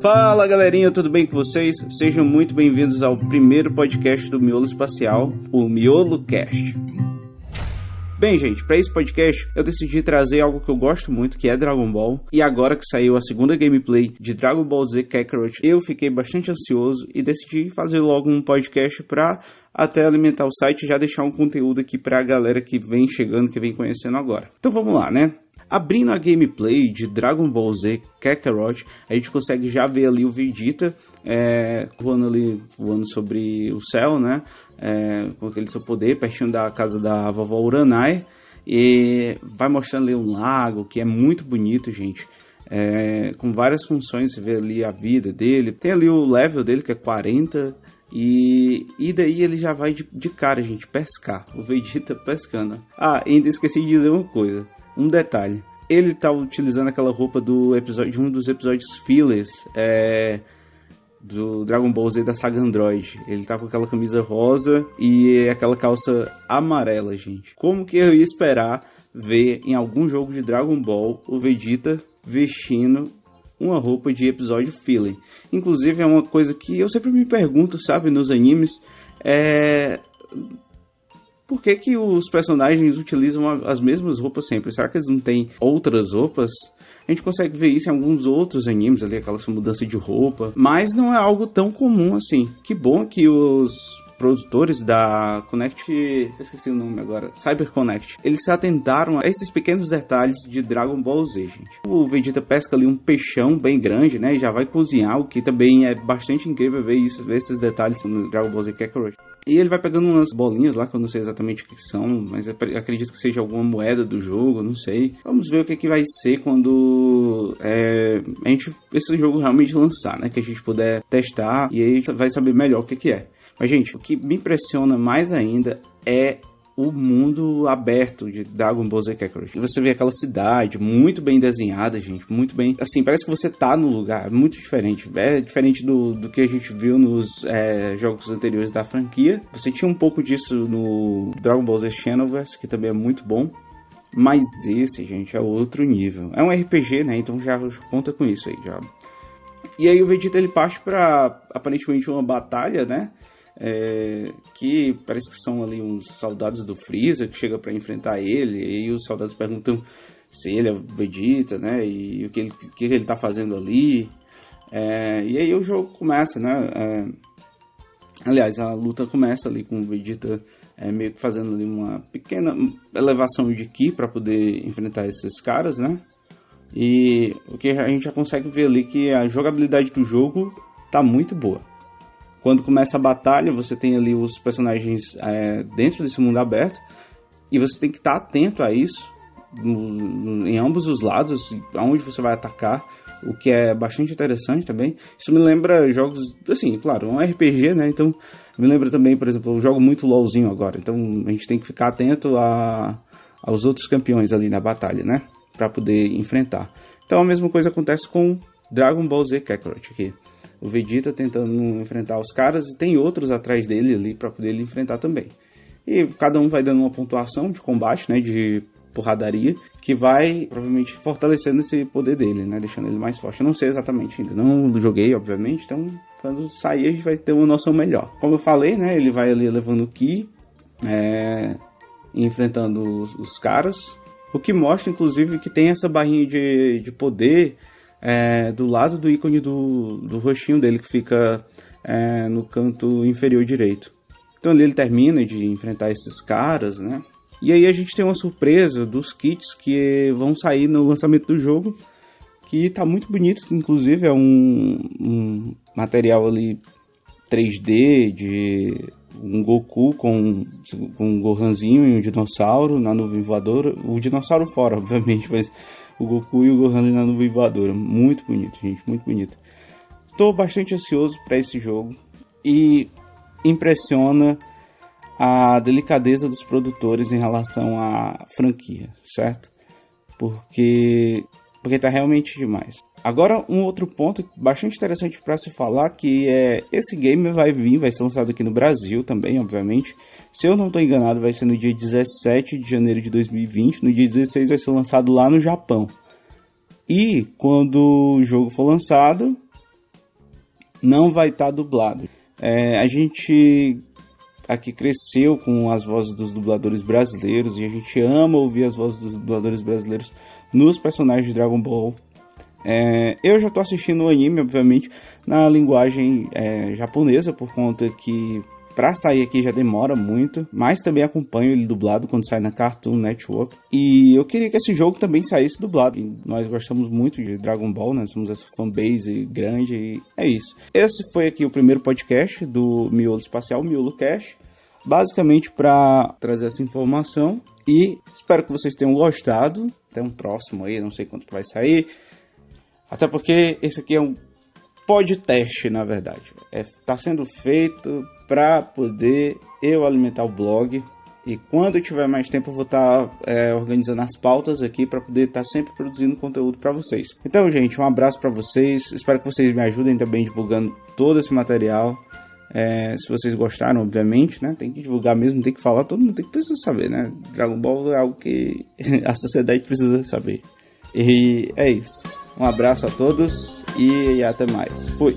Fala galerinha, tudo bem com vocês? Sejam muito bem-vindos ao primeiro podcast do Miolo Espacial, o Miolo Cast. Bem, gente, para esse podcast eu decidi trazer algo que eu gosto muito, que é Dragon Ball. E agora que saiu a segunda gameplay de Dragon Ball Z Kakarot, eu fiquei bastante ansioso e decidi fazer logo um podcast para até alimentar o site e já deixar um conteúdo aqui para a galera que vem chegando, que vem conhecendo agora. Então vamos lá, né? Abrindo a gameplay de Dragon Ball Z Kakarot, a gente consegue já ver ali o Vegeta é, voando ali, voando sobre o céu, né? É, com aquele seu poder, pertinho da casa da vovó Uranai. E vai mostrando ali um lago, que é muito bonito, gente. É, com várias funções, você vê ali a vida dele. Tem ali o level dele, que é 40. E, e daí ele já vai de, de cara, gente, pescar. O Vegeta pescando. Ah, ainda esqueci de dizer uma coisa um detalhe. Ele tá utilizando aquela roupa do episódio de um dos episódios fillers é, do Dragon Ball Z da saga Android. Ele tá com aquela camisa rosa e aquela calça amarela, gente. Como que eu ia esperar ver em algum jogo de Dragon Ball o Vegeta vestindo uma roupa de episódio filler? Inclusive é uma coisa que eu sempre me pergunto, sabe, nos animes, é por que, que os personagens utilizam as mesmas roupas sempre? Será que eles não têm outras roupas? A gente consegue ver isso em alguns outros animes ali, aquela mudança de roupa, mas não é algo tão comum assim. Que bom que os produtores da Connect, esqueci o nome agora, CyberConnect, eles se atentaram a esses pequenos detalhes de Dragon Ball Z, gente. O Vegeta pesca ali um peixão bem grande, né, e já vai cozinhar, o que também é bastante incrível ver isso, ver esses detalhes no Dragon Ball Z Kakarot. E ele vai pegando umas bolinhas lá, que eu não sei exatamente o que são, mas acredito que seja alguma moeda do jogo, não sei. Vamos ver o que, que vai ser quando é, a gente, esse jogo realmente lançar, né? Que a gente puder testar e aí vai saber melhor o que, que é. Mas, gente, o que me impressiona mais ainda é o mundo aberto de Dragon Ball Z Kakarot. Você vê aquela cidade muito bem desenhada, gente, muito bem. Assim, parece que você tá no lugar, muito diferente. É diferente do, do que a gente viu nos é, jogos anteriores da franquia. Você tinha um pouco disso no Dragon Ball Z Xenoverse, que também é muito bom. Mas esse, gente, é outro nível. É um RPG, né? Então já conta com isso aí, já. E aí o Vegeta ele parte para aparentemente uma batalha, né? É, que parece que são ali uns soldados do Freeza que chegam para enfrentar ele, e os soldados perguntam se ele é Vegeta, né, e o que ele, que ele tá fazendo ali, é, e aí o jogo começa, né, é, aliás, a luta começa ali com o Vegeta é, meio que fazendo ali uma pequena elevação de Ki para poder enfrentar esses caras, né, e o que a gente já consegue ver ali que a jogabilidade do jogo tá muito boa. Quando começa a batalha, você tem ali os personagens é, dentro desse mundo aberto e você tem que estar atento a isso em ambos os lados, aonde você vai atacar, o que é bastante interessante também. Isso me lembra jogos, assim, claro, um RPG, né? Então, me lembra também, por exemplo, eu jogo muito LoLzinho agora, então a gente tem que ficar atento a, aos outros campeões ali na batalha, né? Para poder enfrentar. Então, a mesma coisa acontece com Dragon Ball Z Kakarot aqui o Vegeta tentando enfrentar os caras e tem outros atrás dele ali para poder ele enfrentar também. E cada um vai dando uma pontuação de combate, né, de porradaria, que vai provavelmente fortalecendo esse poder dele, né, deixando ele mais forte. Eu não sei exatamente ainda, não joguei, obviamente, então quando sair a gente vai ter uma noção melhor. Como eu falei, né, ele vai ali levando o Ki, é, enfrentando os, os caras, o que mostra inclusive que tem essa barrinha de, de poder é, do lado do ícone do, do roxinho dele, que fica é, no canto inferior direito. Então ali ele termina de enfrentar esses caras, né? E aí a gente tem uma surpresa dos kits que vão sair no lançamento do jogo, que tá muito bonito, inclusive é um, um material ali 3D de um Goku com, com um Gohanzinho e um dinossauro na nuvem voadora. O dinossauro fora, obviamente, mas o Goku e o Gohan na nuvem voadora. Muito bonito, gente, muito bonito. Tô bastante ansioso para esse jogo e impressiona a delicadeza dos produtores em relação à franquia, certo? Porque porque tá realmente demais. Agora um outro ponto bastante interessante para se falar que é esse game vai vir, vai ser lançado aqui no Brasil também, obviamente. Se eu não estou enganado, vai ser no dia 17 de janeiro de 2020. No dia 16 vai ser lançado lá no Japão. E quando o jogo for lançado, não vai estar tá dublado. É, a gente aqui cresceu com as vozes dos dubladores brasileiros e a gente ama ouvir as vozes dos dubladores brasileiros nos personagens de Dragon Ball. É, eu já estou assistindo o anime, obviamente, na linguagem é, japonesa, por conta que Pra sair aqui já demora muito, mas também acompanho ele dublado quando sai na Cartoon Network. E eu queria que esse jogo também saísse dublado. E nós gostamos muito de Dragon Ball, né? Somos essa fanbase grande e é isso. Esse foi aqui o primeiro podcast do Miolo Espacial, Miolo Cash. Basicamente para trazer essa informação. E espero que vocês tenham gostado. Até um próximo aí, não sei quanto vai sair. Até porque esse aqui é um podcast, na verdade. Está é, tá sendo feito para poder eu alimentar o blog. E quando eu tiver mais tempo, eu vou estar tá, é, organizando as pautas aqui para poder estar tá sempre produzindo conteúdo para vocês. Então, gente, um abraço para vocês. Espero que vocês me ajudem também divulgando todo esse material. É, se vocês gostaram, obviamente, né? Tem que divulgar mesmo, tem que falar, todo mundo tem que precisar saber, né? Dragon Ball é algo que a sociedade precisa saber. E é isso. Um abraço a todos e até mais. Fui!